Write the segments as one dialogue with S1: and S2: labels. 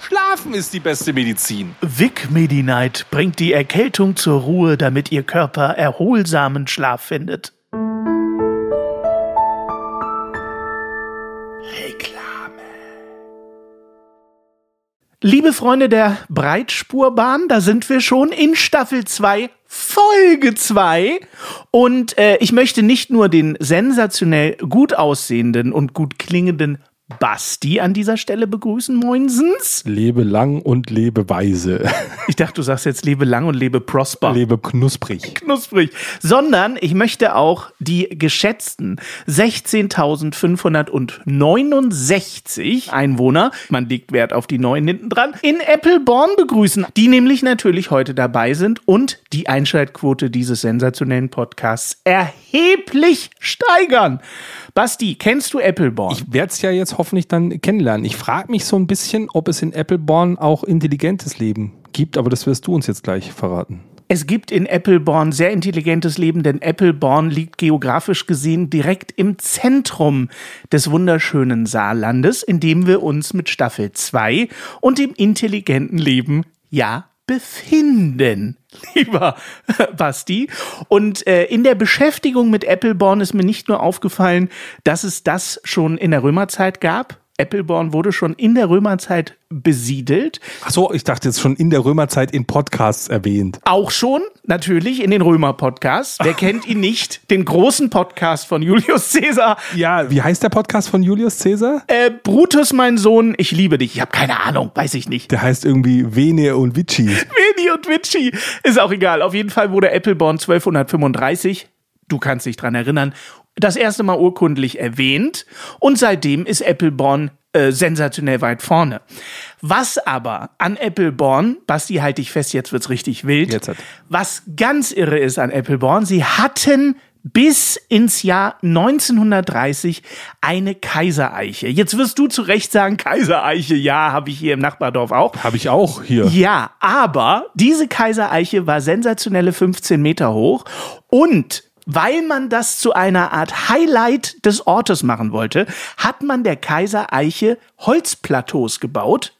S1: Schlafen ist die beste Medizin.
S2: Vic Medi-Night bringt die Erkältung zur Ruhe, damit Ihr Körper erholsamen Schlaf findet. Reklame. Liebe Freunde der Breitspurbahn, da sind wir schon in Staffel 2, Folge 2. Und äh, ich möchte nicht nur den sensationell gut aussehenden und gut klingenden Basti an dieser Stelle begrüßen, Moinsens.
S1: Lebe lang und lebe weise.
S2: Ich dachte, du sagst jetzt lebe lang und lebe prosper.
S1: Lebe knusprig.
S2: Knusprig. Sondern ich möchte auch die geschätzten 16.569 Einwohner, man legt Wert auf die neuen hinten dran, in Appleborn begrüßen, die nämlich natürlich heute dabei sind und die Einschaltquote dieses sensationellen Podcasts erheblich steigern. Basti, kennst du Appleborn?
S1: Ich werde es ja jetzt hoffentlich dann kennenlernen. Ich frage mich so ein bisschen, ob es in Appleborn auch intelligentes Leben gibt, aber das wirst du uns jetzt gleich verraten.
S2: Es gibt in Appleborn sehr intelligentes Leben, denn Appleborn liegt geografisch gesehen direkt im Zentrum des wunderschönen Saarlandes, in dem wir uns mit Staffel 2 und dem intelligenten Leben ja befinden, lieber Basti. Und äh, in der Beschäftigung mit Appleborn ist mir nicht nur aufgefallen, dass es das schon in der Römerzeit gab, Appleborn wurde schon in der Römerzeit besiedelt.
S1: Ach so, ich dachte jetzt schon in der Römerzeit in Podcasts erwähnt.
S2: Auch schon, natürlich, in den Römer-Podcasts. Wer kennt ihn nicht? Den großen Podcast von Julius Caesar.
S1: Ja, wie heißt der Podcast von Julius Caesar?
S2: Äh, Brutus, mein Sohn, ich liebe dich. Ich habe keine Ahnung, weiß ich nicht.
S1: Der heißt irgendwie Vene und Vici.
S2: Vene und Vici. Ist auch egal. Auf jeden Fall wurde Appleborn 1235 du kannst dich dran erinnern, das erste Mal urkundlich erwähnt und seitdem ist Appleborn äh, sensationell weit vorne. Was aber an Appleborn, Basti, halte ich fest, jetzt wird's richtig wild.
S1: Jetzt hat.
S2: Was ganz irre ist an Appleborn, sie hatten bis ins Jahr 1930 eine Kaisereiche. Jetzt wirst du zu Recht sagen, Kaisereiche, ja, habe ich hier im Nachbardorf auch.
S1: Habe ich auch hier.
S2: Ja, aber diese Kaisereiche war sensationelle 15 Meter hoch und weil man das zu einer Art Highlight des Ortes machen wollte, hat man der Kaisereiche Holzplateaus gebaut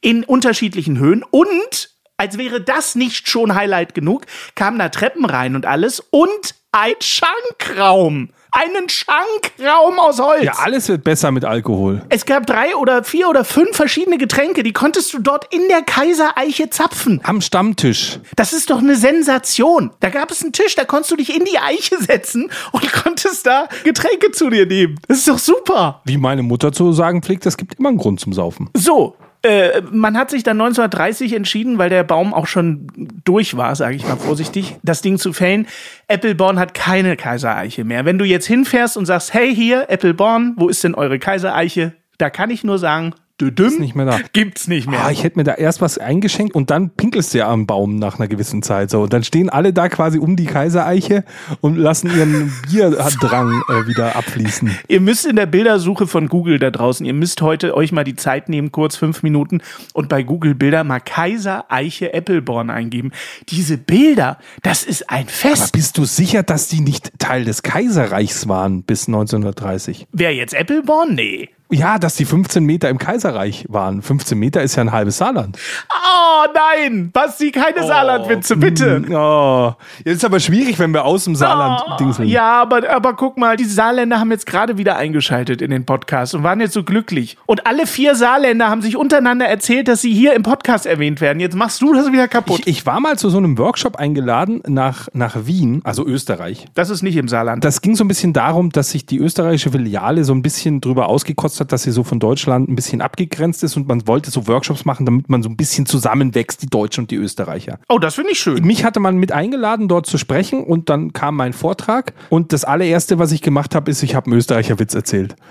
S2: in unterschiedlichen Höhen und als wäre das nicht schon Highlight genug, kamen da Treppen rein und alles und ein Schankraum einen Schankraum aus Holz.
S1: Ja, alles wird besser mit Alkohol.
S2: Es gab drei oder vier oder fünf verschiedene Getränke, die konntest du dort in der Kaisereiche zapfen.
S1: Am Stammtisch.
S2: Das ist doch eine Sensation. Da gab es einen Tisch, da konntest du dich in die Eiche setzen und konntest da Getränke zu dir nehmen. Das ist doch super.
S1: Wie meine Mutter zu sagen pflegt, es gibt immer einen Grund zum Saufen.
S2: So, äh, man hat sich dann 1930 entschieden, weil der Baum auch schon durch war, sage ich mal vorsichtig, das Ding zu fällen. Appleborn hat keine Kaisereiche mehr. Wenn du jetzt hinfährst und sagst, hey hier, Appleborn, wo ist denn eure Kaisereiche? Da kann ich nur sagen, Düdüm,
S1: ist nicht mehr da.
S2: Gibt's nicht mehr.
S1: Ah, ich hätte mir da erst was eingeschenkt und dann pinkelst du ja am Baum nach einer gewissen Zeit. So. Und dann stehen alle da quasi um die Kaisereiche und lassen ihren Bierdrang äh, wieder abfließen.
S2: Ihr müsst in der Bildersuche von Google da draußen, ihr müsst heute euch mal die Zeit nehmen, kurz fünf Minuten und bei Google Bilder mal Kaisereiche Appleborn eingeben. Diese Bilder, das ist ein Fest.
S1: Aber bist du sicher, dass die nicht Teil des Kaiserreichs waren bis 1930?
S2: Wer jetzt Appleborn? Nee.
S1: Ja, dass die 15 Meter im Kaiserreich waren. 15 Meter ist ja ein halbes Saarland.
S2: Oh nein, Basti, keine oh, Saarlandwitze, bitte.
S1: Mm, oh. Jetzt ist aber schwierig, wenn wir aus dem Saarland oh, dingseln.
S2: Ja, aber, aber guck mal, die Saarländer haben jetzt gerade wieder eingeschaltet in den Podcast und waren jetzt so glücklich. Und alle vier Saarländer haben sich untereinander erzählt, dass sie hier im Podcast erwähnt werden. Jetzt machst du das wieder kaputt.
S1: Ich, ich war mal zu so einem Workshop eingeladen nach, nach Wien, also Österreich.
S2: Das ist nicht im Saarland.
S1: Das ging so ein bisschen darum, dass sich die österreichische Filiale so ein bisschen drüber ausgekotzt hat, dass sie so von Deutschland ein bisschen abgegrenzt ist und man wollte so Workshops machen, damit man so ein bisschen zusammenwächst, die Deutschen und die Österreicher.
S2: Oh, das finde ich schön.
S1: Mich hatte man mit eingeladen, dort zu sprechen und dann kam mein Vortrag und das allererste, was ich gemacht habe, ist, ich habe einen Österreicher Witz erzählt.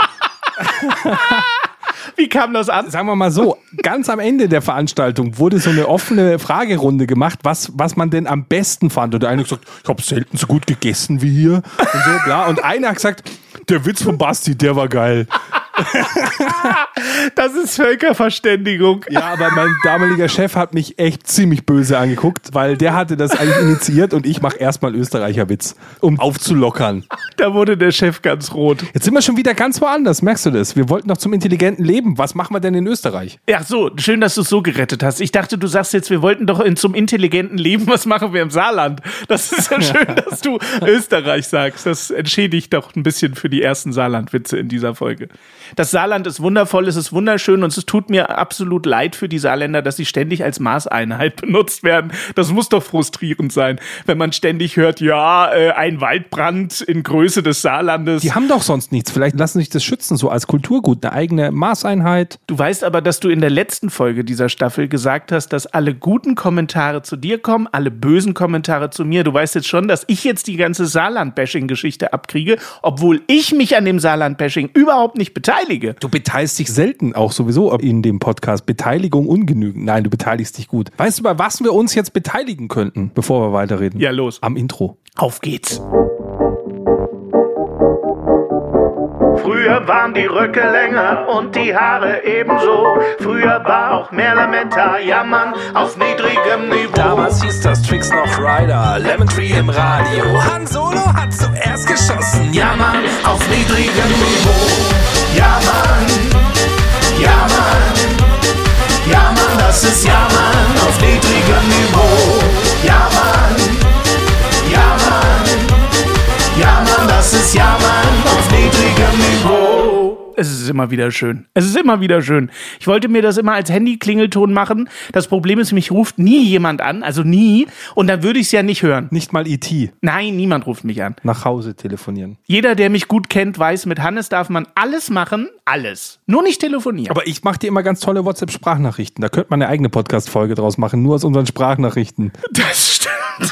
S2: Wie kam das an?
S1: Sagen wir mal so, ganz am Ende der Veranstaltung wurde so eine offene Fragerunde gemacht, was, was man denn am besten fand. Und der eine hat gesagt, ich habe selten so gut gegessen wie hier. Und so, bla. Und einer hat gesagt, der Witz von Basti, der war geil.
S2: Das ist Völkerverständigung.
S1: Ja, aber mein damaliger Chef hat mich echt ziemlich böse angeguckt, weil der hatte das eigentlich initiiert und ich mache erstmal Österreicher Witz, um aufzulockern.
S2: Da wurde der Chef ganz rot.
S1: Jetzt sind wir schon wieder ganz woanders, merkst du das? Wir wollten doch zum intelligenten Leben. Was machen wir denn in Österreich?
S2: Ja, so, schön, dass du es so gerettet hast. Ich dachte, du sagst jetzt, wir wollten doch in, zum intelligenten Leben, was machen wir im Saarland? Das ist ja schön, dass du Österreich sagst. Das entschädigt doch ein bisschen für die ersten Saarland-Witze in dieser Folge. Das Saarland ist wundervoll, es ist wunderschön und es tut mir absolut leid für die Saarländer, dass sie ständig als Maßeinheit benutzt werden. Das muss doch frustrierend sein, wenn man ständig hört, ja, äh, ein Waldbrand in Größe des Saarlandes.
S1: Die haben doch sonst nichts. Vielleicht lassen sich das schützen, so als Kulturgut, eine eigene Maßeinheit.
S2: Du weißt aber, dass du in der letzten Folge dieser Staffel gesagt hast, dass alle guten Kommentare zu dir kommen, alle bösen Kommentare zu mir. Du weißt jetzt schon, dass ich jetzt die ganze Saarland-Bashing-Geschichte abkriege, obwohl ich mich an dem Saarland-Bashing überhaupt nicht beteilige.
S1: Du beteiligst dich selten auch sowieso in dem Podcast. Beteiligung ungenügend. Nein, du beteiligst dich gut. Weißt du, bei was wir uns jetzt beteiligen könnten, bevor wir weiterreden?
S2: Ja, los.
S1: Am Intro.
S2: Auf geht's. Früher waren die Röcke länger und die Haare ebenso. Früher war auch mehr Lametta, jammern auf niedrigem Niveau.
S3: Damals hieß das Tricks noch Rider, Lemon Tree im Radio. Han Solo hat zuerst geschossen.
S2: Ja, Mann, auf niedrigem Niveau. Ja, Mann, ja, Mann, ja, Mann, das ist Ja, Mann, auf niedrigem Niveau. Ja, Mann, ja, Mann, ja, Mann, das ist Ja, Mann. Es ist immer wieder schön. Es ist immer wieder schön. Ich wollte mir das immer als Handy-Klingelton machen. Das Problem ist, mich ruft nie jemand an, also nie. Und dann würde ich es ja nicht hören.
S1: Nicht mal E.T.
S2: Nein, niemand ruft mich an.
S1: nach Hause telefonieren.
S2: Jeder, der mich gut kennt, weiß, mit Hannes darf man alles machen, alles. Nur nicht telefonieren.
S1: Aber ich mache dir immer ganz tolle WhatsApp-Sprachnachrichten. Da könnte man eine eigene Podcast-Folge draus machen, nur aus unseren Sprachnachrichten.
S2: das stimmt.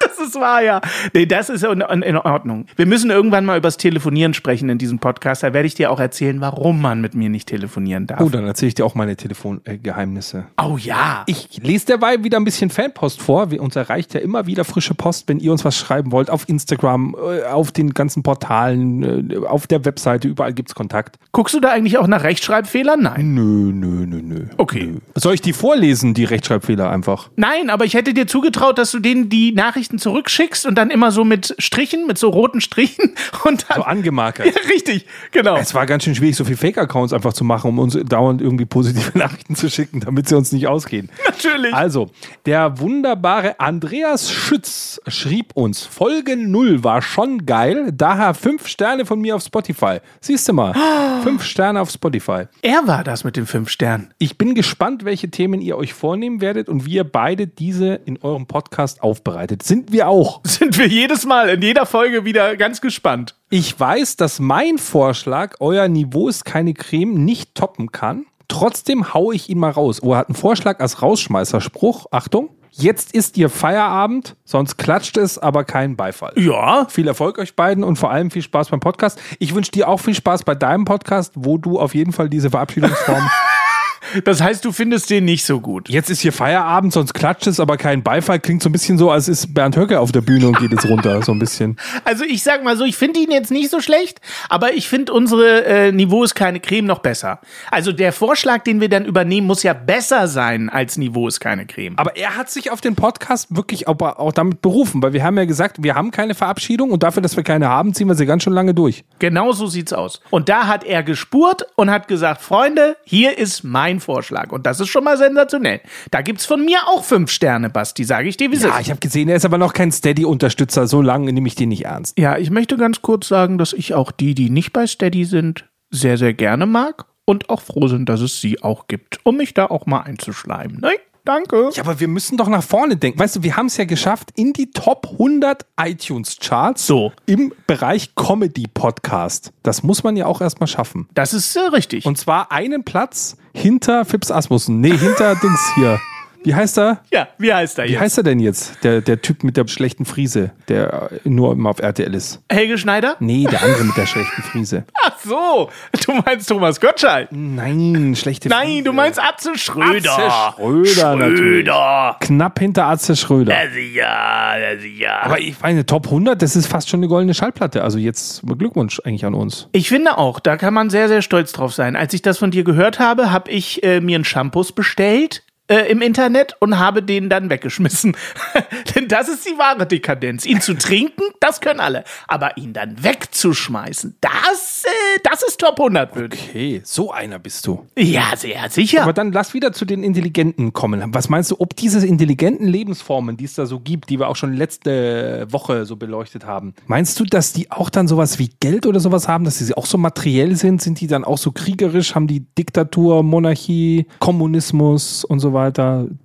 S2: Das ist wahr, ja. Nee, das ist in, in Ordnung. Wir müssen irgendwann mal übers Telefonieren sprechen in diesem Podcast. Da werde ich dir auch erzählen, warum man mit mir nicht telefonieren darf.
S1: Oh, dann erzähle ich dir auch meine Telefongeheimnisse.
S2: oh ja.
S1: Ich lese derweil wieder ein bisschen Fanpost vor. Wir, uns erreicht ja immer wieder frische Post, wenn ihr uns was schreiben wollt. Auf Instagram, äh, auf den ganzen Portalen, äh, auf der Webseite, überall gibt's Kontakt.
S2: Guckst du da eigentlich auch nach Rechtschreibfehlern? Nein.
S1: Nö, nö, nö, nö.
S2: Okay.
S1: Nö. Soll ich die vorlesen, die Rechtschreibfehler einfach?
S2: Nein, aber ich hätte dir zugetraut, dass du denen die Nachrichten zurückschickst und dann immer so mit Strichen, mit so roten Strichen und dann.
S1: So angemarkert.
S2: ja, richtig, genau.
S1: Es war ganz schön schwierig, so viele Fake-Accounts einfach zu machen, um uns dauernd irgendwie positive Nachrichten zu schicken, damit sie uns nicht ausgehen.
S2: Natürlich.
S1: Also, der wunderbare Andreas Schütz schrieb uns, Folge 0 war schon geil, daher fünf Sterne von mir auf Spotify. Siehst du mal, fünf Sterne auf Spotify.
S2: er war das mit den fünf Sternen.
S1: Ich bin gespannt, welche Themen ihr euch vornehmen werdet und wie ihr beide diese in eurem Podcast aufbereitet. Sind wir auch.
S2: Sind wir jedes Mal in jeder Folge wieder ganz gespannt.
S1: Ich weiß, dass mein Vorschlag, euer Niveau ist keine Creme, nicht toppen kann. Trotzdem haue ich ihn mal raus. Oh, er hat einen Vorschlag als Rausschmeißerspruch. Achtung. Jetzt ist ihr Feierabend, sonst klatscht es, aber kein Beifall.
S2: Ja.
S1: Viel Erfolg euch beiden und vor allem viel Spaß beim Podcast. Ich wünsche dir auch viel Spaß bei deinem Podcast, wo du auf jeden Fall diese Verabschiedungsform.
S2: Das heißt, du findest den nicht so gut.
S1: Jetzt ist hier Feierabend, sonst klatscht es, aber kein Beifall. Klingt so ein bisschen so, als ist Bernd Höcke auf der Bühne und geht jetzt runter, so ein bisschen.
S2: Also ich sag mal so, ich finde ihn jetzt nicht so schlecht, aber ich finde unsere äh, Niveau ist keine Creme noch besser. Also der Vorschlag, den wir dann übernehmen, muss ja besser sein als Niveau ist keine Creme.
S1: Aber er hat sich auf den Podcast wirklich auch, auch damit berufen, weil wir haben ja gesagt, wir haben keine Verabschiedung und dafür, dass wir keine haben, ziehen wir sie ganz schön lange durch.
S2: Genau so sieht's aus. Und da hat er gespurt und hat gesagt, Freunde, hier ist mein Vorschlag. Und das ist schon mal sensationell. Da gibt's von mir auch fünf Sterne, Basti, sage ich dir, wie es
S1: Ja,
S2: ist.
S1: ich habe gesehen, er ist aber noch kein Steady-Unterstützer. So lange nehme ich den nicht ernst.
S2: Ja, ich möchte ganz kurz sagen, dass ich auch die, die nicht bei Steady sind, sehr, sehr gerne mag und auch froh sind, dass es sie auch gibt, um mich da auch mal einzuschleimen. Ne? Danke.
S1: Ja, aber wir müssen doch nach vorne denken. Weißt du, wir haben es ja geschafft in die Top 100 iTunes-Charts
S2: So.
S1: im Bereich Comedy-Podcast. Das muss man ja auch erstmal schaffen.
S2: Das ist äh, richtig.
S1: Und zwar einen Platz hinter Fips Asmussen. Nee, hinter Dings hier. Wie Wie heißt er?
S2: Ja, wie heißt er
S1: Wie
S2: jetzt?
S1: heißt er denn jetzt? Der, der Typ mit der schlechten Friese, der äh, nur immer auf RTL ist.
S2: Helge Schneider?
S1: Nee, der andere mit der schlechten Friese.
S2: Ach so, du meinst Thomas Gottschalk.
S1: Nein, schlechte Friese.
S2: Nein, du meinst Atze Schröder.
S1: Atze Schröder, natürlich.
S2: Schröder.
S1: Knapp hinter Atze Schröder.
S2: Ja, sicher, ja, sicher.
S1: Aber ich meine, Top 100, das ist fast schon eine goldene Schallplatte. Also jetzt Glückwunsch eigentlich an uns.
S2: Ich finde auch, da kann man sehr, sehr stolz drauf sein. Als ich das von dir gehört habe, habe ich äh, mir einen Shampoos bestellt äh, im Internet und habe den dann weggeschmissen. Denn das ist die wahre Dekadenz. Ihn zu trinken, das können alle. Aber ihn dann wegzuschmeißen, das, äh, das ist Top 100 würdig.
S1: Okay, so einer bist du.
S2: Ja, sehr sicher.
S1: Aber dann lass wieder zu den Intelligenten kommen. Was meinst du, ob diese intelligenten Lebensformen, die es da so gibt, die wir auch schon letzte Woche so beleuchtet haben, meinst du, dass die auch dann sowas wie Geld oder sowas haben, dass sie auch so materiell sind? Sind die dann auch so kriegerisch? Haben die Diktatur, Monarchie, Kommunismus und so weiter?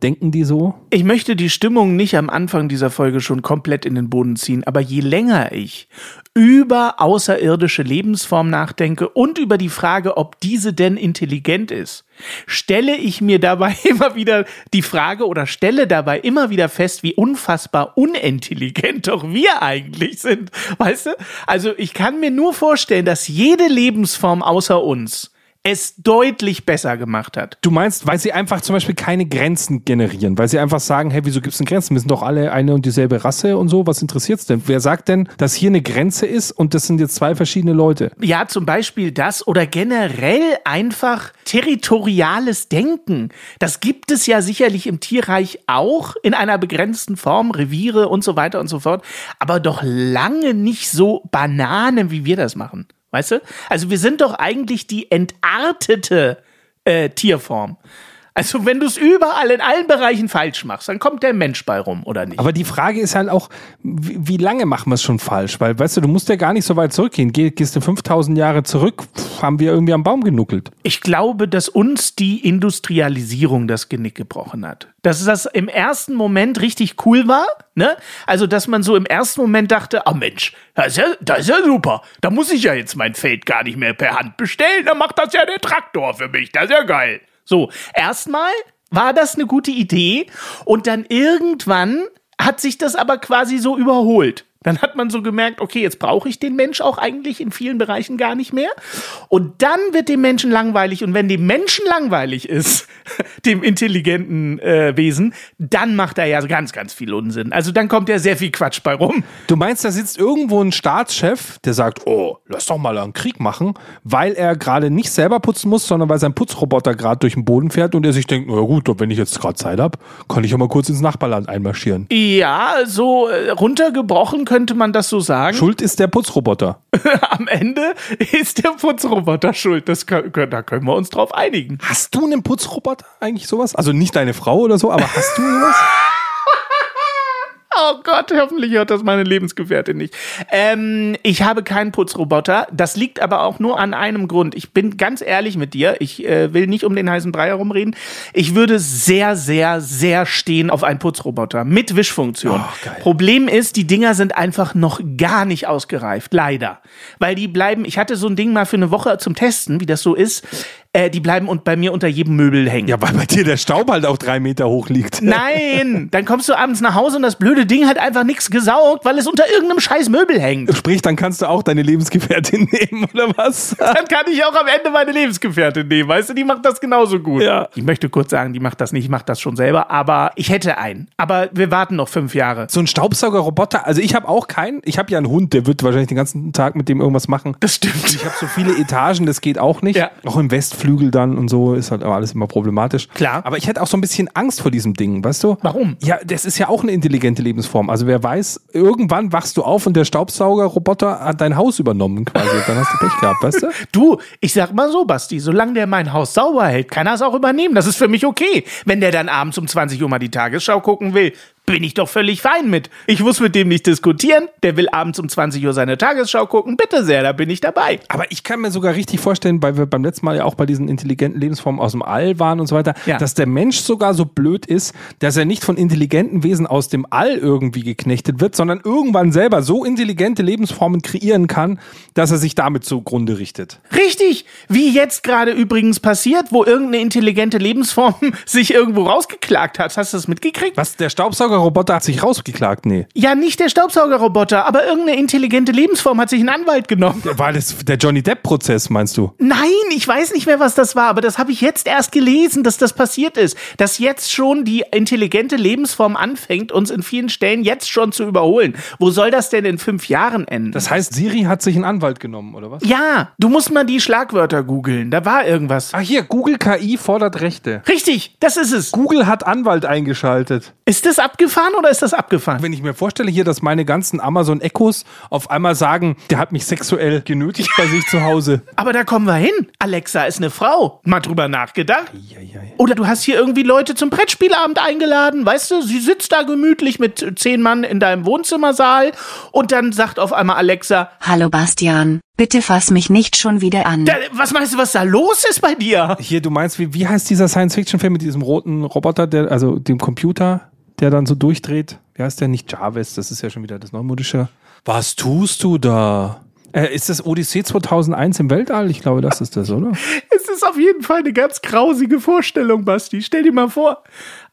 S1: Denken die so?
S2: Ich möchte die Stimmung nicht am Anfang dieser Folge schon komplett in den Boden ziehen, aber je länger ich über außerirdische Lebensform nachdenke und über die Frage, ob diese denn intelligent ist, stelle ich mir dabei immer wieder die Frage oder stelle dabei immer wieder fest, wie unfassbar unintelligent doch wir eigentlich sind. Weißt du? Also ich kann mir nur vorstellen, dass jede Lebensform außer uns es deutlich besser gemacht hat.
S1: Du meinst, weil sie einfach zum Beispiel keine Grenzen generieren, weil sie einfach sagen, hey, wieso gibt es denn Grenzen? Wir sind doch alle eine und dieselbe Rasse und so. Was interessiert's denn? Wer sagt denn, dass hier eine Grenze ist und das sind jetzt zwei verschiedene Leute?
S2: Ja, zum Beispiel das oder generell einfach territoriales Denken. Das gibt es ja sicherlich im Tierreich auch in einer begrenzten Form, Reviere und so weiter und so fort, aber doch lange nicht so Bananen, wie wir das machen. Weißt du? Also wir sind doch eigentlich die entartete äh, Tierform. Also wenn du es überall in allen Bereichen falsch machst, dann kommt der Mensch bei rum, oder nicht?
S1: Aber die Frage ist halt auch, wie, wie lange machen wir es schon falsch? Weil, weißt du, du musst ja gar nicht so weit zurückgehen. Geh, gehst du 5000 Jahre zurück, pff, haben wir irgendwie am Baum genuckelt.
S2: Ich glaube, dass uns die Industrialisierung das Genick gebrochen hat. Dass das im ersten Moment richtig cool war, ne? Also, dass man so im ersten Moment dachte, ah Mensch, das ist, ja, das ist ja super. Da muss ich ja jetzt mein Feld gar nicht mehr per Hand bestellen. Da macht das ja der Traktor für mich. Das ist ja geil. So, erstmal war das eine gute Idee und dann irgendwann hat sich das aber quasi so überholt. Dann hat man so gemerkt, okay, jetzt brauche ich den Mensch auch eigentlich in vielen Bereichen gar nicht mehr. Und dann wird dem Menschen langweilig. Und wenn dem Menschen langweilig ist, dem intelligenten äh, Wesen, dann macht er ja ganz, ganz viel Unsinn. Also dann kommt ja sehr viel Quatsch bei rum.
S1: Du meinst, da sitzt irgendwo ein Staatschef, der sagt, oh, lass doch mal einen Krieg machen, weil er gerade nicht selber putzen muss, sondern weil sein Putzroboter gerade durch den Boden fährt und er sich denkt, na gut, wenn ich jetzt gerade Zeit habe, kann ich ja mal kurz ins Nachbarland einmarschieren.
S2: Ja, so äh, runtergebrochen könnte man das so sagen.
S1: Schuld ist der Putzroboter.
S2: Am Ende ist der Putzroboter schuld. Das können, da können wir uns drauf einigen.
S1: Hast du einen Putzroboter eigentlich sowas? Also nicht deine Frau oder so, aber hast du sowas?
S2: Oh Gott, hoffentlich hört das meine Lebensgefährtin nicht. Ähm, ich habe keinen Putzroboter. Das liegt aber auch nur an einem Grund. Ich bin ganz ehrlich mit dir. Ich äh, will nicht um den heißen Brei herumreden. Ich würde sehr, sehr, sehr stehen auf einen Putzroboter mit Wischfunktion.
S1: Oh.
S2: Problem ist, die Dinger sind einfach noch gar nicht ausgereift. Leider. Weil die bleiben, ich hatte so ein Ding mal für eine Woche zum Testen, wie das so ist. Äh, die bleiben und bei mir unter jedem Möbel hängen.
S1: Ja, weil bei dir der Staub halt auch drei Meter hoch liegt.
S2: Nein, dann kommst du abends nach Hause und das blöde Ding hat einfach nichts gesaugt, weil es unter irgendeinem scheiß Möbel hängt.
S1: Sprich, dann kannst du auch deine Lebensgefährtin nehmen, oder was?
S2: Dann kann ich auch am Ende meine Lebensgefährtin nehmen, weißt du, die macht das genauso gut.
S1: Ja.
S2: Ich möchte kurz sagen, die macht das nicht, ich mach das schon selber, aber ich hätte einen. Aber wir warten noch fünf Jahre.
S1: So ein Staubsaugerroboter, also ich habe auch keinen. Ich habe ja einen Hund, der wird wahrscheinlich den ganzen Tag mit dem irgendwas machen.
S2: Das stimmt.
S1: Ich habe so viele Etagen, das geht auch nicht.
S2: Ja.
S1: Auch im Westflügel dann und so ist halt aber alles immer problematisch.
S2: Klar.
S1: Aber ich hätte auch so ein bisschen Angst vor diesem Ding, weißt du?
S2: Warum?
S1: Ja, das ist ja auch eine intelligente Lebensform. Also wer weiß, irgendwann wachst du auf und der Staubsaugerroboter hat dein Haus übernommen quasi. Dann hast du Pech gehabt, weißt du?
S2: Du, ich sag mal so, Basti, solange der mein Haus sauber hält, kann er es auch übernehmen. Das ist für mich okay. Wenn der dann abends um 20 Uhr mal die Tagesschau gucken will, bin ich doch völlig fein mit. Ich muss mit dem nicht diskutieren. Der will abends um 20 Uhr seine Tagesschau gucken. Bitte sehr, da bin ich dabei.
S1: Aber ich kann mir sogar richtig vorstellen, weil wir beim letzten Mal ja auch bei diesen intelligenten Lebensformen aus dem All waren und so weiter,
S2: Ja.
S1: dass der Mensch sogar so blöd ist, dass er nicht von intelligenten Wesen aus dem All irgendwie geknechtet wird, sondern irgendwann selber so intelligente Lebensformen kreieren kann, dass er sich damit zugrunde richtet.
S2: Richtig, wie jetzt gerade übrigens passiert, wo irgendeine intelligente Lebensform sich irgendwo rausgeklagt hat. Hast du das mitgekriegt?
S1: Was, der Staubsaugerroboter hat sich rausgeklagt? Nee.
S2: Ja, nicht der Staubsaugerroboter, aber irgendeine intelligente Lebensform hat sich einen Anwalt genommen.
S1: War das der Johnny Depp-Prozess, meinst du?
S2: Nein, ich weiß nicht mehr, was das war, aber das habe ich jetzt erst gelesen, dass das passiert ist. Dass jetzt schon die intelligente Lebensform anfängt, uns in vielen Stellen jetzt schon zu überholen. Wo soll das denn in fünf Jahren enden?
S1: Das heißt, Siri hat sich einen Anwalt genommen, oder was?
S2: ja, du musst mal die Schlagwörter googeln. Da war irgendwas.
S1: Ah, hier, Google KI fordert Rechte.
S2: Richtig, das ist es.
S1: Google hat Anwalt eingeschaltet.
S2: Ist das abgefahren oder ist das abgefahren?
S1: Wenn ich mir vorstelle hier, dass meine ganzen Amazon Echos auf einmal sagen, der hat mich sexuell genötigt bei sich zu Hause.
S2: Aber da kommen wir hin. Alexa ist eine Frau. Mal drüber nachgedacht? Oder du hast hier irgendwie Leute zum Brettspielabend eingeladen, weißt du? Sie sitzt da gemütlich mit zehn Mann in deinem Wohnzimmersaal und dann sagt auf einmal Alexa,
S4: Hallo Bastian, bitte fass mich nicht schon wieder an.
S2: da, was meinst du, was da los ist bei dir?
S1: Hier, du meinst, wie, wie heißt dieser Science-Fiction-Film mit diesem roten Roboter, der, also dem Computer, der dann so durchdreht? Wie heißt der? Nicht Jarvis, das ist ja schon wieder das Neumodische. Was tust du da? Äh, ist das Odyssee 2001 im Weltall? Ich glaube, das ist das, oder?
S2: Es ist auf jeden Fall eine ganz grausige Vorstellung, Basti. Stell dir mal vor,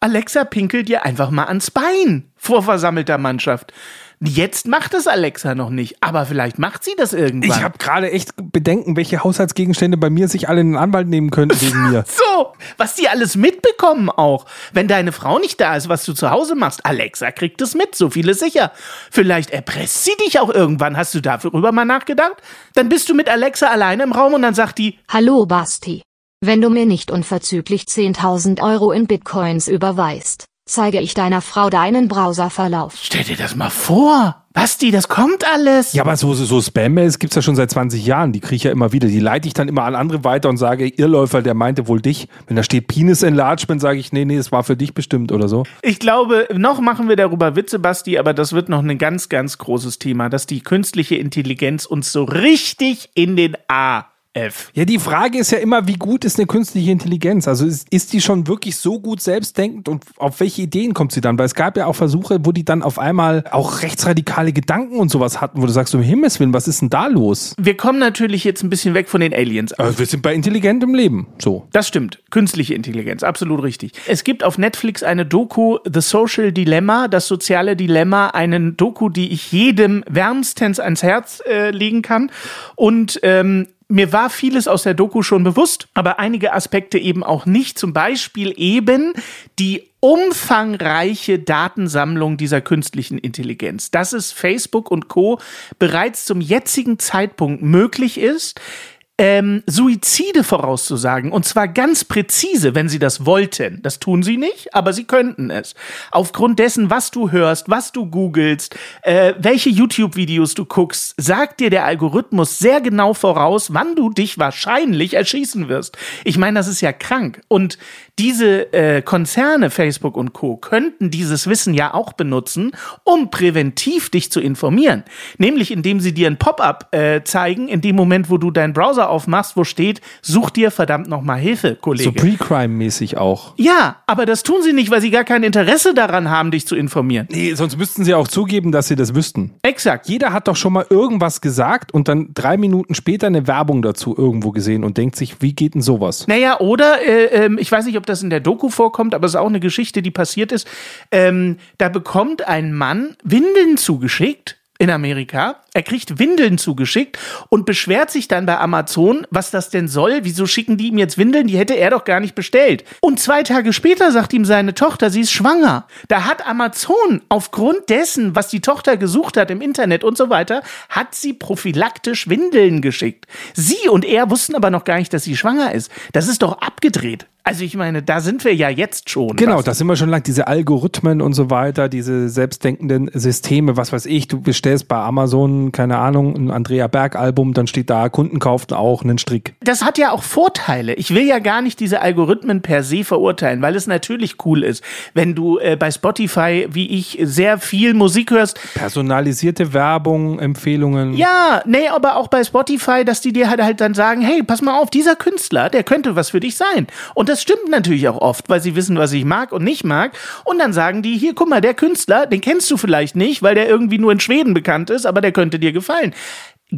S2: Alexa pinkelt dir einfach mal ans Bein vor versammelter Mannschaft. Jetzt macht es Alexa noch nicht, aber vielleicht macht sie das irgendwann.
S1: Ich habe gerade echt Bedenken, welche Haushaltsgegenstände bei mir sich alle in den Anwalt nehmen könnten wegen mir.
S2: So, was die alles mitbekommen auch. Wenn deine Frau nicht da ist, was du zu Hause machst, Alexa kriegt es mit, so viel ist sicher. Vielleicht erpresst sie dich auch irgendwann. Hast du darüber mal nachgedacht? Dann bist du mit Alexa alleine im Raum und dann sagt die,
S5: Hallo Basti. Wenn du mir nicht unverzüglich 10.000 Euro in Bitcoins überweist, zeige ich deiner Frau deinen Browserverlauf.
S2: stell dir das mal vor. Basti, das kommt alles.
S1: Ja, aber so, so, Spam-Mails gibt's ja schon seit 20 Jahren. Die kriege ich ja immer wieder. Die leite ich dann immer an andere weiter und sage, Irrläufer, der meinte wohl dich. Wenn da steht Penis Enlargement, sage ich, nee, nee, es war für dich bestimmt oder so.
S2: Ich glaube, noch machen wir darüber Witze, Basti, aber das wird noch ein ganz, ganz großes Thema, dass die künstliche Intelligenz uns so richtig in den A F.
S1: Ja, die Frage ist ja immer, wie gut ist eine künstliche Intelligenz? Also ist, ist die schon wirklich so gut selbstdenkend und auf welche Ideen kommt sie dann? Weil es gab ja auch Versuche, wo die dann auf einmal auch rechtsradikale Gedanken und sowas hatten, wo du sagst, um Himmels Willen, was ist denn da los?
S2: Wir kommen natürlich jetzt ein bisschen weg von den Aliens.
S1: Also wir sind bei intelligentem Leben. So.
S2: Das stimmt. Künstliche Intelligenz, absolut richtig. Es gibt auf Netflix eine Doku, The Social Dilemma, das soziale Dilemma, einen Doku, die ich jedem wärmstens ans Herz äh, legen kann. Und ähm, mir war vieles aus der Doku schon bewusst, aber einige Aspekte eben auch nicht. Zum Beispiel eben die umfangreiche Datensammlung dieser künstlichen Intelligenz. Dass es Facebook und Co. bereits zum jetzigen Zeitpunkt möglich ist, ähm, Suizide vorauszusagen. Und zwar ganz präzise, wenn sie das wollten. Das tun sie nicht, aber sie könnten es. Aufgrund dessen, was du hörst, was du googelst, äh, welche YouTube-Videos du guckst, sagt dir der Algorithmus sehr genau voraus, wann du dich wahrscheinlich erschießen wirst. Ich meine, das ist ja krank. Und diese äh, Konzerne, Facebook und Co., könnten dieses Wissen ja auch benutzen, um präventiv dich zu informieren. Nämlich indem sie dir ein Pop-up äh, zeigen, in dem Moment, wo du deinen Browser aufmachst, wo steht, such dir verdammt nochmal Hilfe, Kollege.
S1: So Pre-Crime-mäßig auch.
S2: ja, aber das tun sie nicht, weil sie gar kein Interesse daran haben, dich zu informieren.
S1: Nee, sonst müssten sie auch zugeben, dass sie das wüssten.
S2: Exakt.
S1: Jeder hat doch schon mal irgendwas gesagt und dann drei Minuten später eine Werbung dazu irgendwo gesehen und denkt sich, wie geht denn sowas?
S2: Naja, oder, äh, ähm, ich weiß nicht, ob das in der Doku vorkommt, aber es ist auch eine Geschichte, die passiert ist. Ähm, da bekommt ein Mann Windeln zugeschickt in Amerika. Er kriegt Windeln zugeschickt und beschwert sich dann bei Amazon, was das denn soll. Wieso schicken die ihm jetzt Windeln? Die hätte er doch gar nicht bestellt. Und zwei Tage später sagt ihm seine Tochter, sie ist schwanger. Da hat Amazon aufgrund dessen, was die Tochter gesucht hat im Internet und so weiter, hat sie prophylaktisch Windeln geschickt. Sie und er wussten aber noch gar nicht, dass sie schwanger ist. Das ist doch abgedreht. Also ich meine, da sind wir ja jetzt schon.
S1: Genau, das sind wir schon lang. Diese Algorithmen und so weiter, diese selbstdenkenden Systeme, was weiß ich, du bestellst bei Amazon ein, keine Ahnung, ein Andrea Berg Album, dann steht da, Kunden kauften auch einen Strick.
S2: Das hat ja auch Vorteile. Ich will ja gar nicht diese Algorithmen per se verurteilen, weil es natürlich cool ist, wenn du äh, bei Spotify, wie ich, sehr viel Musik hörst.
S1: Personalisierte Werbung, Empfehlungen.
S2: Ja, nee, aber auch bei Spotify, dass die dir halt, halt dann sagen, hey, pass mal auf, dieser Künstler, der könnte was für dich sein. Und das stimmt natürlich auch oft, weil sie wissen, was ich mag und nicht mag. Und dann sagen die, hier, guck mal, der Künstler, den kennst du vielleicht nicht, weil der irgendwie nur in Schweden bekannt ist, aber der könnte dir gefallen.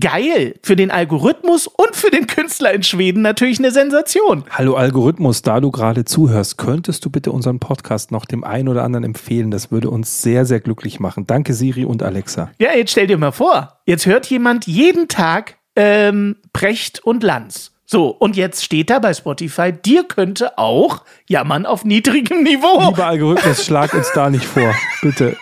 S2: Geil. Für den Algorithmus und für den Künstler in Schweden natürlich eine Sensation.
S1: Hallo Algorithmus, da du gerade zuhörst, könntest du bitte unseren Podcast noch dem einen oder anderen empfehlen? Das würde uns sehr, sehr glücklich machen. Danke Siri und Alexa.
S2: Ja, jetzt stell dir mal vor, jetzt hört jemand jeden Tag ähm, Precht und Lanz. So, und jetzt steht da bei Spotify, dir könnte auch jammern auf niedrigem Niveau.
S1: Lieber Algorithmus, schlag uns da nicht vor. Bitte.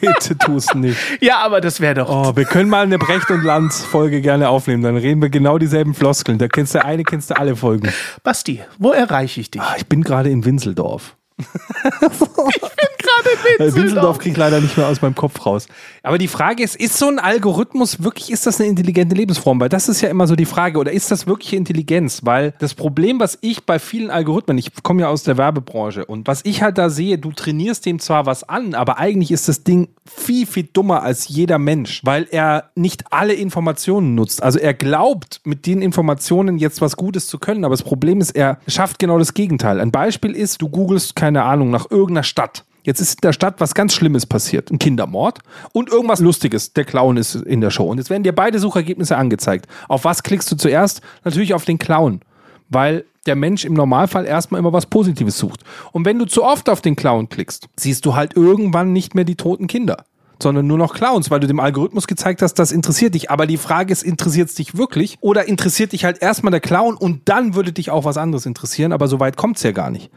S1: Bitte tu es nicht.
S2: Ja, aber das wäre doch.
S1: Oh, wir können mal eine Brecht und Lanz Folge gerne aufnehmen. Dann reden wir genau dieselben Floskeln. Da kennst du eine, kennst du alle Folgen.
S2: Basti, wo erreiche ich dich?
S1: Ah, ich bin gerade in Winseldorf.
S2: ich bin
S1: Äh,
S2: Winseldorf.
S1: Winseldorf kriege ich leider nicht mehr aus meinem Kopf raus. Aber die Frage ist, ist so ein Algorithmus wirklich, ist das eine intelligente Lebensform? Weil das ist ja immer so die Frage. Oder ist das wirklich Intelligenz? Weil das Problem, was ich bei vielen Algorithmen, ich komme ja aus der Werbebranche und was ich halt da sehe, du trainierst dem zwar was an, aber eigentlich ist das Ding viel, viel dummer als jeder Mensch, weil er nicht alle Informationen nutzt. Also er glaubt, mit den Informationen jetzt was Gutes zu können, aber das Problem ist, er schafft genau das Gegenteil. Ein Beispiel ist, du googelst, keine Ahnung, nach irgendeiner Stadt. Jetzt ist in der Stadt was ganz Schlimmes passiert. Ein Kindermord und irgendwas Lustiges. Der Clown ist in der Show. Und jetzt werden dir beide Suchergebnisse angezeigt. Auf was klickst du zuerst? Natürlich auf den Clown. Weil der Mensch im Normalfall erstmal immer was Positives sucht. Und wenn du zu oft auf den Clown klickst, siehst du halt irgendwann nicht mehr die toten Kinder. Sondern nur noch Clowns, weil du dem Algorithmus gezeigt hast, das interessiert dich. Aber die Frage ist, interessiert es dich wirklich? Oder interessiert dich halt erstmal der Clown und dann würde dich auch was anderes interessieren? Aber so weit kommt es ja gar nicht.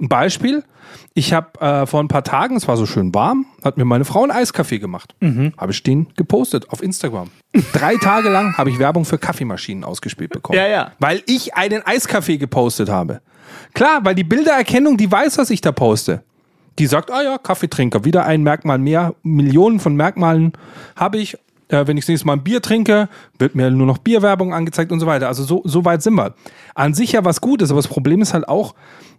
S1: Ein Beispiel, ich habe äh, vor ein paar Tagen, es war so schön warm, hat mir meine Frau einen Eiskaffee gemacht. Habe ich den gepostet auf Instagram. Drei Tage lang habe ich Werbung für Kaffeemaschinen ausgespielt bekommen.
S2: Ja, ja.
S1: Weil ich einen Eiskaffee gepostet habe. Klar, weil die Bildererkennung, die weiß, was ich da poste. Die sagt, ah ja, Kaffeetrinker, wieder ein Merkmal mehr. Millionen von Merkmalen habe ich. Äh, wenn ich das nächste Mal ein Bier trinke, wird mir nur noch Bierwerbung angezeigt und so weiter. Also so, so weit sind wir. An sich ja was Gutes, aber das Problem ist halt auch,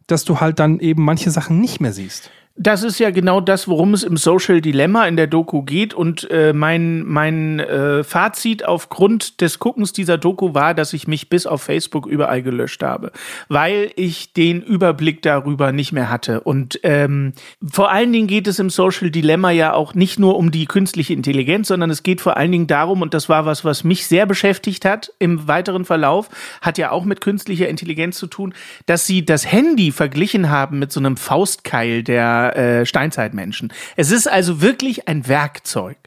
S1: dass du halt dann eben manche Sachen nicht mehr siehst.
S2: Das ist ja genau das, worum es im Social Dilemma in der Doku geht. Und äh, mein, mein äh, Fazit aufgrund des Guckens dieser Doku war, dass ich mich bis auf Facebook überall gelöscht habe, weil ich den Überblick darüber nicht mehr hatte. Und ähm, vor allen Dingen geht es im Social Dilemma ja auch nicht nur um die künstliche Intelligenz, sondern es geht vor allen Dingen darum, und das war was, was mich sehr beschäftigt hat im weiteren Verlauf, hat ja auch mit künstlicher Intelligenz zu tun, dass sie das Handy verglichen haben mit so einem Faustkeil der äh, Steinzeitmenschen. Es ist also wirklich ein Werkzeug.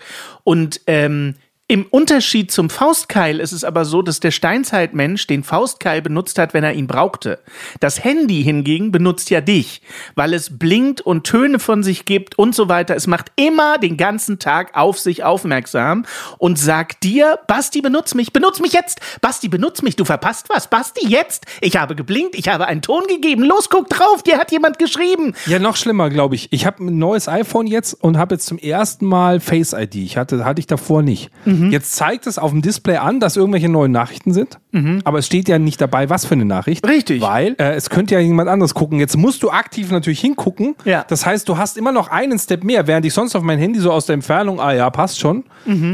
S2: Und ähm, im Unterschied zum Faustkeil ist es aber so, dass der Steinzeitmensch den Faustkeil benutzt hat, wenn er ihn brauchte. Das Handy hingegen benutzt ja dich, weil es blinkt und Töne von sich gibt und so weiter. Es macht immer den ganzen Tag auf sich aufmerksam und sagt dir, Basti, benutz mich, benutz mich jetzt. Basti, benutz mich, du verpasst was. Basti, jetzt. Ich habe geblinkt, ich habe einen Ton gegeben. Los, guck drauf, dir hat jemand geschrieben.
S1: Ja, noch schlimmer, glaube ich. Ich habe ein neues iPhone jetzt und habe jetzt zum ersten Mal Face ID. Ich hatte, hatte ich davor nicht. Jetzt zeigt es auf dem Display an, dass irgendwelche neuen Nachrichten sind. Aber es steht ja nicht dabei, was für eine Nachricht.
S2: Richtig.
S1: Weil äh, es könnte ja jemand anderes gucken. Jetzt musst du aktiv natürlich hingucken.
S2: Ja.
S1: Das heißt, du hast immer noch einen Step mehr. Während ich sonst auf mein Handy so aus der Entfernung, ah ja, passt schon,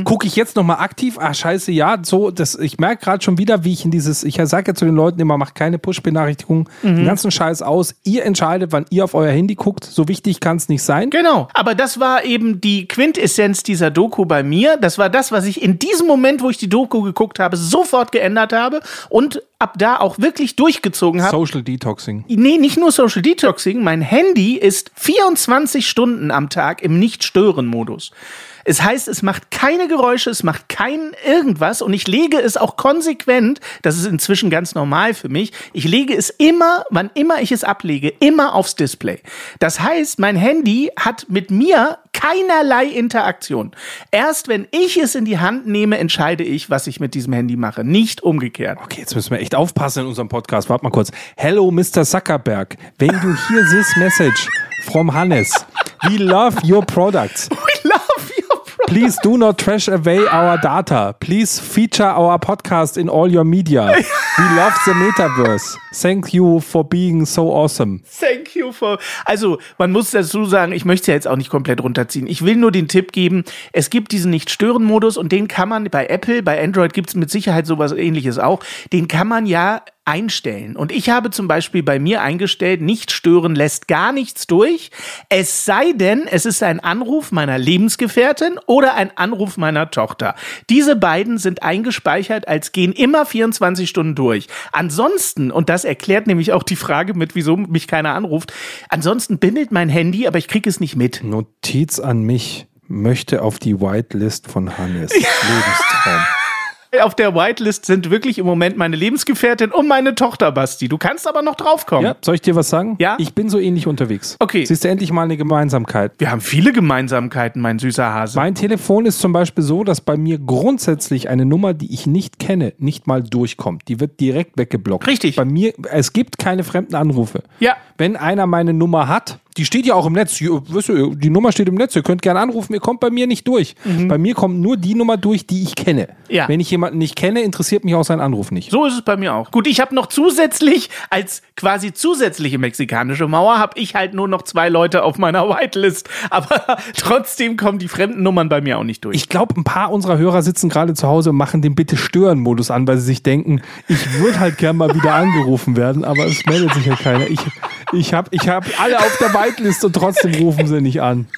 S1: gucke ich jetzt nochmal aktiv, ah scheiße, ja, so, das, ich merke gerade schon wieder, wie ich in dieses, ich sage ja zu den Leuten immer, macht keine Push-Benachrichtigungen, den ganzen Scheiß aus. Ihr entscheidet, wann ihr auf euer Handy guckt. So wichtig kann es nicht sein.
S2: Genau. Aber das war eben die Quintessenz dieser Doku bei mir. Das war das, was ich in diesem Moment, wo ich die Doku geguckt habe, sofort geändert habe und ab da auch wirklich durchgezogen habe.
S1: Social Detoxing.
S2: Nee, nicht nur Social Detoxing. Mein Handy ist 24 Stunden am Tag im Nicht-Stören-Modus. Es heißt, es macht keine Geräusche, es macht kein irgendwas und ich lege es auch konsequent, das ist inzwischen ganz normal für mich, ich lege es immer, wann immer ich es ablege, immer aufs Display. Das heißt, mein Handy hat mit mir keinerlei Interaktion. Erst wenn ich es in die Hand nehme, entscheide ich, was ich mit diesem Handy mache, nicht umgekehrt.
S1: Okay, jetzt müssen wir echt aufpassen in unserem Podcast. Warte mal kurz. Hello, Mr. Zuckerberg. When you hear this message from Hannes, we love your products.
S2: We love
S1: Please do not trash away our data. Please feature our podcast in all your media. We love the metaverse. Thank you for being so awesome.
S2: Thank you for. Also, man muss dazu sagen, ich möchte es ja jetzt auch nicht komplett runterziehen. Ich will nur den Tipp geben, es gibt diesen Nicht-Stören-Modus und den kann man bei Apple, bei Android gibt es mit Sicherheit sowas ähnliches auch. Den kann man ja einstellen. Und ich habe zum Beispiel bei mir eingestellt, nicht stören lässt gar nichts durch. Es sei denn, es ist ein Anruf meiner Lebensgefährtin oder ein Anruf meiner Tochter. Diese beiden sind eingespeichert als gehen immer 24 Stunden durch. Ansonsten, und das erklärt nämlich auch die Frage mit, wieso mich keiner anruft, ansonsten bimmelt mein Handy, aber ich kriege es nicht mit.
S1: Notiz an mich. Möchte auf die Whitelist von Hannes. Lebenstraum.
S2: Auf der Whitelist sind wirklich im Moment meine Lebensgefährtin und meine Tochter, Basti. Du kannst aber noch draufkommen.
S1: Ja, soll ich dir was sagen?
S2: Ja?
S1: Ich bin so ähnlich unterwegs.
S2: Okay.
S1: Siehst du endlich mal eine Gemeinsamkeit.
S2: Wir haben viele Gemeinsamkeiten, mein süßer Hase.
S1: Mein Telefon ist zum Beispiel so, dass bei mir grundsätzlich eine Nummer, die ich nicht kenne, nicht mal durchkommt. Die wird direkt weggeblockt.
S2: Richtig.
S1: Bei mir, es gibt keine fremden Anrufe.
S2: Ja.
S1: Wenn einer meine Nummer hat, die steht ja auch im Netz. Ihr- Wisst ihr, die Nummer steht im Netz. Ihr könnt gerne anrufen. Ihr kommt bei mir nicht durch. Bei mir kommt nur die Nummer durch, die ich kenne.
S2: Mhm. Ja.
S1: Wenn ich jemanden nicht kenne, interessiert mich auch sein Anruf nicht.
S2: So ist es bei mir auch. Gut, ich habe noch zusätzlich, als quasi zusätzliche mexikanische Mauer, habe ich halt nur noch zwei Leute auf meiner Whitelist. Aber trotzdem kommen die fremden Nummern bei mir auch nicht durch.
S1: Ich glaube, ein paar unserer Hörer sitzen gerade zu Hause und machen den Bitte-Stören-Modus an, weil sie sich denken, ich würde halt gern mal wieder angerufen werden, aber es meldet sich ja keiner. Ich, ich habe ich hab alle auf der Whitelist und trotzdem rufen sie nicht an.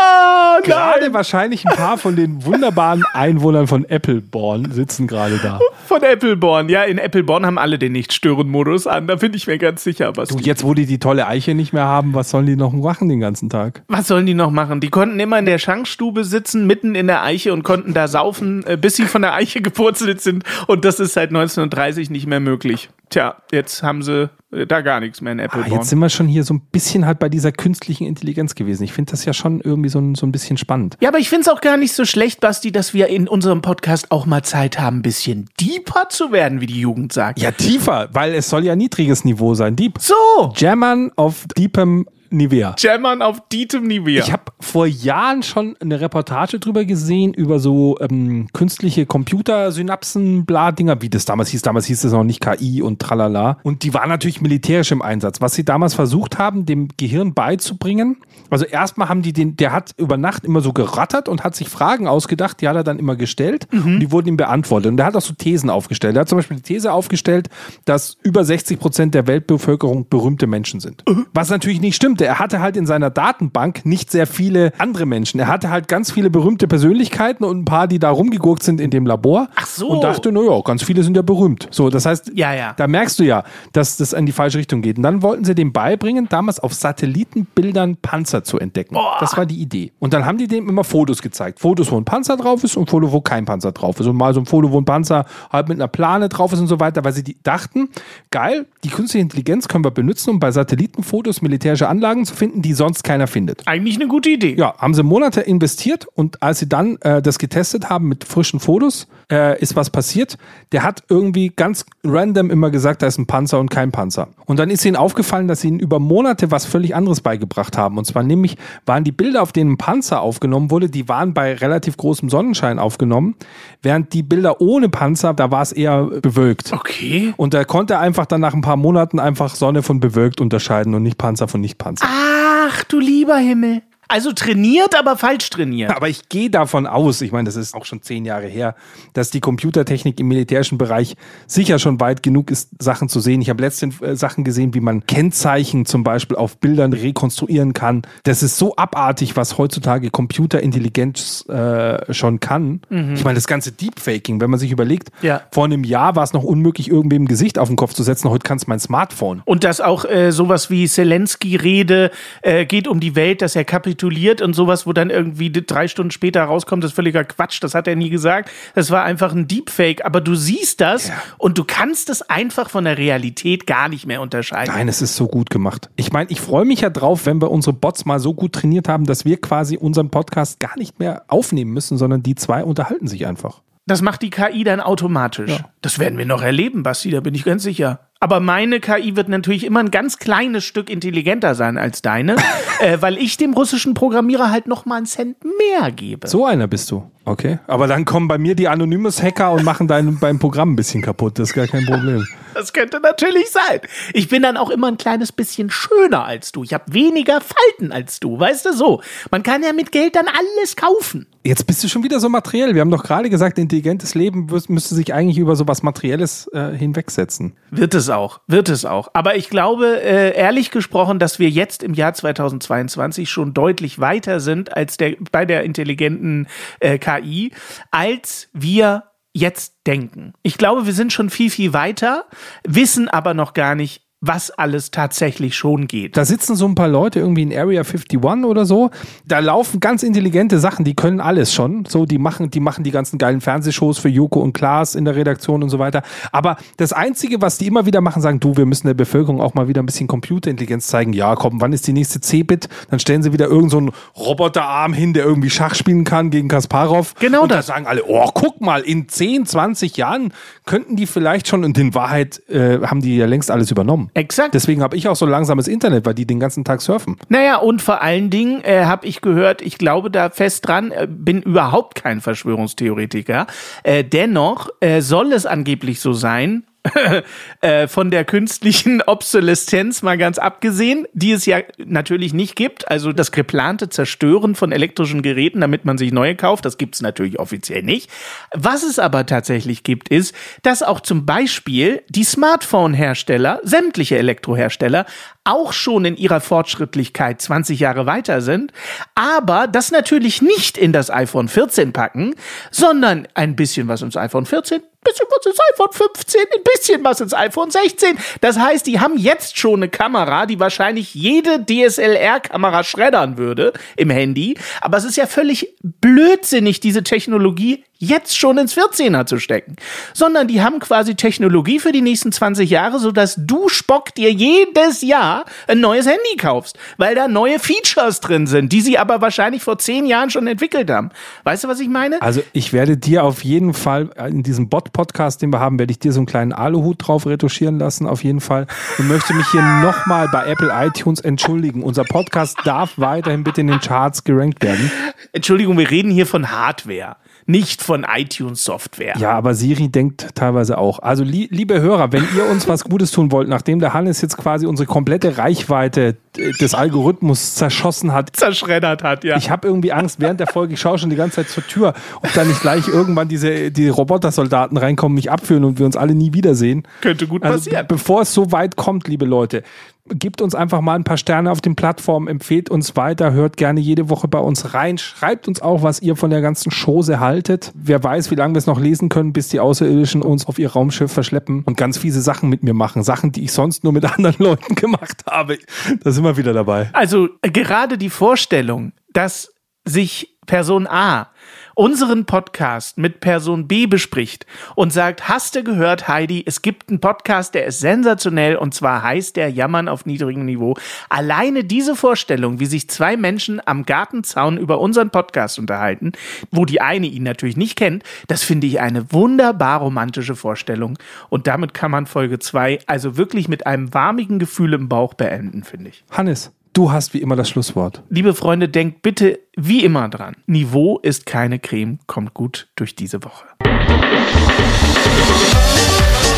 S2: ah,
S1: Gerade wahrscheinlich ein paar von den wunderbaren Einwohnern von Appleborn sitzen gerade da.
S2: Von Appleborn. Ja, in Appleborn haben alle den Nicht-Stören-Modus an. Da bin ich mir ganz sicher. Was,
S1: Du, jetzt, wo die die tolle Eiche nicht mehr haben, was sollen die noch machen den ganzen Tag?
S2: was sollen die noch machen? Die konnten immer in der Schankstube sitzen, mitten in der Eiche und konnten da saufen, äh, bis sie von der Eiche gepurzelt sind. Und das ist seit 1930 nicht mehr möglich. Tja, jetzt haben sie äh, da gar nichts mehr in
S1: Ah,
S2: Appleborn.
S1: jetzt sind wir schon hier so ein bisschen halt bei dieser künstlichen Intelligenz gewesen. Ich finde das ja schon irgendwie so ein, so ein bisschen spannend.
S2: Ja, aber ich find's auch gar nicht so schlecht, Basti, dass wir in unserem Podcast auch mal Zeit haben, ein bisschen deeper zu werden, wie die Jugend sagt.
S1: Ja, tiefer, weil es soll ja niedriges Niveau sein. Deep.
S2: So,
S1: Jammern auf deepem Nivea.
S2: Jammern auf dietem Nivea.
S1: Ich habe vor Jahren schon eine Reportage drüber gesehen, über so ähm, künstliche Computersynapsen, bla Dinger, wie das damals hieß. Damals hieß es noch nicht KI und tralala. Und die waren natürlich militärisch im Einsatz. Was sie damals versucht haben, dem Gehirn beizubringen. Also erstmal haben die den, der hat über Nacht immer so gerattert und hat sich Fragen ausgedacht, die hat er dann immer gestellt und die wurden ihm beantwortet. Und der hat auch so Thesen aufgestellt. Er hat zum Beispiel die These aufgestellt, dass über 60 Prozent der Weltbevölkerung berühmte Menschen sind. Was natürlich nicht stimmte. Er hatte halt in seiner Datenbank nicht sehr viele andere Menschen. Er hatte halt ganz viele berühmte Persönlichkeiten und ein paar, die da rumgegurkt sind in dem Labor.
S2: Ach so.
S1: Und dachte, naja, ganz viele sind ja berühmt. So, das heißt,
S2: Ja, ja.
S1: da merkst du ja, dass das in die falsche Richtung geht. Und dann wollten sie dem beibringen, damals auf Satellitenbildern Panzer zu entdecken. Das war die Idee. Und dann haben die dem immer Fotos gezeigt. Fotos, wo ein Panzer drauf ist und Foto, wo kein Panzer drauf ist. Und mal so ein Foto, wo ein Panzer halt mit einer Plane drauf ist und so weiter, weil sie dachten, geil, die künstliche Intelligenz können wir benutzen, um bei Satellitenfotos militärische Anlagen zu finden, die sonst keiner findet.
S2: Eigentlich eine gute Idee.
S1: Ja, haben sie Monate investiert und als sie dann äh, das getestet haben mit frischen Fotos, äh, ist was passiert. Der hat irgendwie ganz random immer gesagt, da ist ein Panzer und kein Panzer. Und dann ist ihnen aufgefallen, dass sie ihnen über Monate was völlig anderes beigebracht haben. Und zwar nämlich waren die Bilder, auf denen ein Panzer aufgenommen wurde, die waren bei relativ großem Sonnenschein aufgenommen, während die Bilder ohne Panzer, da war es eher bewölkt.
S2: Okay.
S1: Und da konnte er einfach dann nach ein paar Monaten einfach Sonne von bewölkt unterscheiden und nicht Panzer von nicht Panzer.
S2: Ach, du lieber Himmel. Also trainiert, aber falsch trainiert.
S1: Aber ich gehe davon aus, ich meine, das ist auch schon zehn Jahre her, dass die Computertechnik im militärischen Bereich sicher schon weit genug ist, Sachen zu sehen. Ich habe letztens äh, Sachen gesehen, wie man Kennzeichen zum Beispiel auf Bildern rekonstruieren kann. Das ist so abartig, was heutzutage Computerintelligenz äh, schon kann. Ich meine, das ganze Deepfaking, wenn man sich überlegt,
S2: Ja.
S1: vor einem Jahr war es noch unmöglich, irgendwem ein Gesicht auf den Kopf zu setzen. Heute kann es mein Smartphone.
S2: Und dass auch äh, sowas wie Zelensky-Rede äh, geht um die Welt, dass er kapituliert und sowas, wo dann irgendwie drei Stunden später rauskommt, das ist völliger Quatsch, das hat er nie gesagt. Das war einfach ein Deepfake. Aber du siehst das und du kannst es einfach von der Realität gar nicht mehr unterscheiden.
S1: Nein, es ist so gut gemacht. Ich meine, ich freue mich ja drauf, wenn wir unsere Bots mal so gut trainiert haben, dass wir quasi unseren Podcast gar nicht mehr aufnehmen müssen, sondern die zwei unterhalten sich einfach.
S2: Das macht die KI dann automatisch. Das werden wir noch erleben, Basti, da bin ich ganz sicher. Aber meine KI wird natürlich immer ein ganz kleines Stück intelligenter sein als deine, äh, weil ich dem russischen Programmierer halt noch mal einen Cent mehr gebe.
S1: So einer bist du. Okay. Aber dann kommen bei mir die Anonymous-Hacker und machen dein, beim Programm ein bisschen kaputt. Das ist gar kein Problem.
S2: Das könnte natürlich sein. Ich bin dann auch immer ein kleines bisschen schöner als du. Ich habe weniger Falten als du, weißt du so. Man kann ja mit Geld dann alles kaufen.
S1: Jetzt bist du schon wieder so materiell. Wir haben doch gerade gesagt, intelligentes Leben müsste sich eigentlich über so was Materielles äh, hinwegsetzen.
S2: Wird es auch, wird es auch. Aber ich glaube, äh, ehrlich gesprochen, dass wir jetzt im Jahr 2022 schon deutlich weiter sind als der, bei der intelligenten äh, KI, als wir jetzt denken. Ich glaube, wir sind schon viel, viel weiter, wissen aber noch gar nicht, was alles tatsächlich schon geht.
S1: Da sitzen so ein paar Leute irgendwie in Area 51 oder so. Da laufen ganz intelligente Sachen, die können alles schon. So, die machen, die machen die ganzen geilen Fernsehshows für Joko und Klaas in der Redaktion und so weiter. Aber das Einzige, was die immer wieder machen, sagen, du, wir müssen der Bevölkerung auch mal wieder ein bisschen Computerintelligenz zeigen. Ja, komm, wann ist die nächste C-Bit? Dann stellen sie wieder irgendeinen so einen Roboterarm hin, der irgendwie Schach spielen kann gegen Kasparov.
S2: Genau
S1: und
S2: das.
S1: Da sagen alle, oh, guck mal, in 10, 20 Jahren könnten die vielleicht schon, und in Wahrheit äh, haben die ja längst alles übernommen.
S2: Exakt.
S1: Deswegen habe ich auch so langsames Internet, weil die den ganzen Tag surfen.
S2: Naja, und vor allen Dingen äh, habe ich gehört, ich glaube da fest dran, äh, bin überhaupt kein Verschwörungstheoretiker. Äh, dennoch äh, soll es angeblich so sein, äh, von der künstlichen Obsoleszenz mal ganz abgesehen, die es ja natürlich nicht gibt. Also das geplante Zerstören von elektrischen Geräten, damit man sich neue kauft, das gibt es natürlich offiziell nicht. Was es aber tatsächlich gibt, ist, dass auch zum Beispiel die Smartphone-Hersteller, sämtliche Elektrohersteller, auch schon in ihrer Fortschrittlichkeit 20 Jahre weiter sind, aber das natürlich nicht in das iPhone 14 packen, sondern ein bisschen was ins iPhone 14, bisschen was ins iPhone 15, ein bisschen was ins iPhone 16. Das heißt, die haben jetzt schon eine Kamera, die wahrscheinlich jede DSLR-Kamera schreddern würde im Handy. Aber es ist ja völlig blödsinnig, diese Technologie jetzt schon ins 14er zu stecken. Sondern die haben quasi Technologie für die nächsten 20 Jahre, sodass du Spock dir jedes Jahr ein neues Handy kaufst, weil da neue Features drin sind, die sie aber wahrscheinlich vor 10 Jahren schon entwickelt haben. Weißt du, was ich meine?
S1: Also ich werde dir auf jeden Fall in diesem Bot-Podcast, den wir haben, werde ich dir so einen kleinen Aluhut drauf retuschieren lassen, auf jeden Fall. Und möchte mich hier nochmal bei Apple iTunes entschuldigen. Unser Podcast darf weiterhin bitte in den Charts gerankt werden.
S2: Entschuldigung, wir reden hier von Hardware, nicht von iTunes-Software.
S1: Ja, aber Siri denkt teilweise auch. Also li liebe Hörer, wenn ihr uns was Gutes tun wollt, nachdem der Hannes jetzt quasi unsere komplette Reichweite äh, des Algorithmus zerschossen hat,
S2: Zerschreddert hat, ja.
S1: Ich habe irgendwie Angst während der Folge, ich schaue schon die ganze Zeit zur Tür, ob da nicht gleich irgendwann diese die Robotersoldaten reinkommen, mich abführen und wir uns alle nie wiedersehen.
S2: Könnte gut
S1: Also
S2: passieren.
S1: be- bevor es so weit kommt, liebe Leute, gebt uns einfach mal ein paar Sterne auf den Plattformen, empfehlt uns weiter, hört gerne jede Woche bei uns rein, schreibt uns auch, was ihr von der ganzen Chose haltet. Wer weiß, wie lange wir es noch lesen können, bis die Außerirdischen uns auf ihr Raumschiff verschleppen und ganz fiese Sachen mit mir machen. Sachen, die ich sonst nur mit anderen Leuten gemacht habe. Da sind wir wieder dabei.
S2: Also äh, gerade die Vorstellung, dass sich Person A unseren Podcast mit Person B bespricht und sagt, hast du gehört, Heidi, es gibt einen Podcast, der ist sensationell und zwar heißt der Jammern auf niedrigem Niveau. Alleine diese Vorstellung, wie sich zwei Menschen am Gartenzaun über unseren Podcast unterhalten, wo die eine ihn natürlich nicht kennt, das finde ich eine wunderbar romantische Vorstellung und damit kann man Folge 2 also wirklich mit einem warmigen Gefühl im Bauch beenden, finde ich.
S1: Hannes, du hast wie immer das Schlusswort.
S2: Liebe Freunde, denkt bitte wie immer dran. Niveau ist keine Creme, kommt gut durch diese Woche.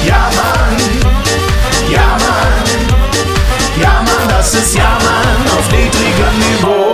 S6: Ja, Mann. Ja, Mann. Ja, Mann, das ist Ja, Mann auf niedrigem Niveau.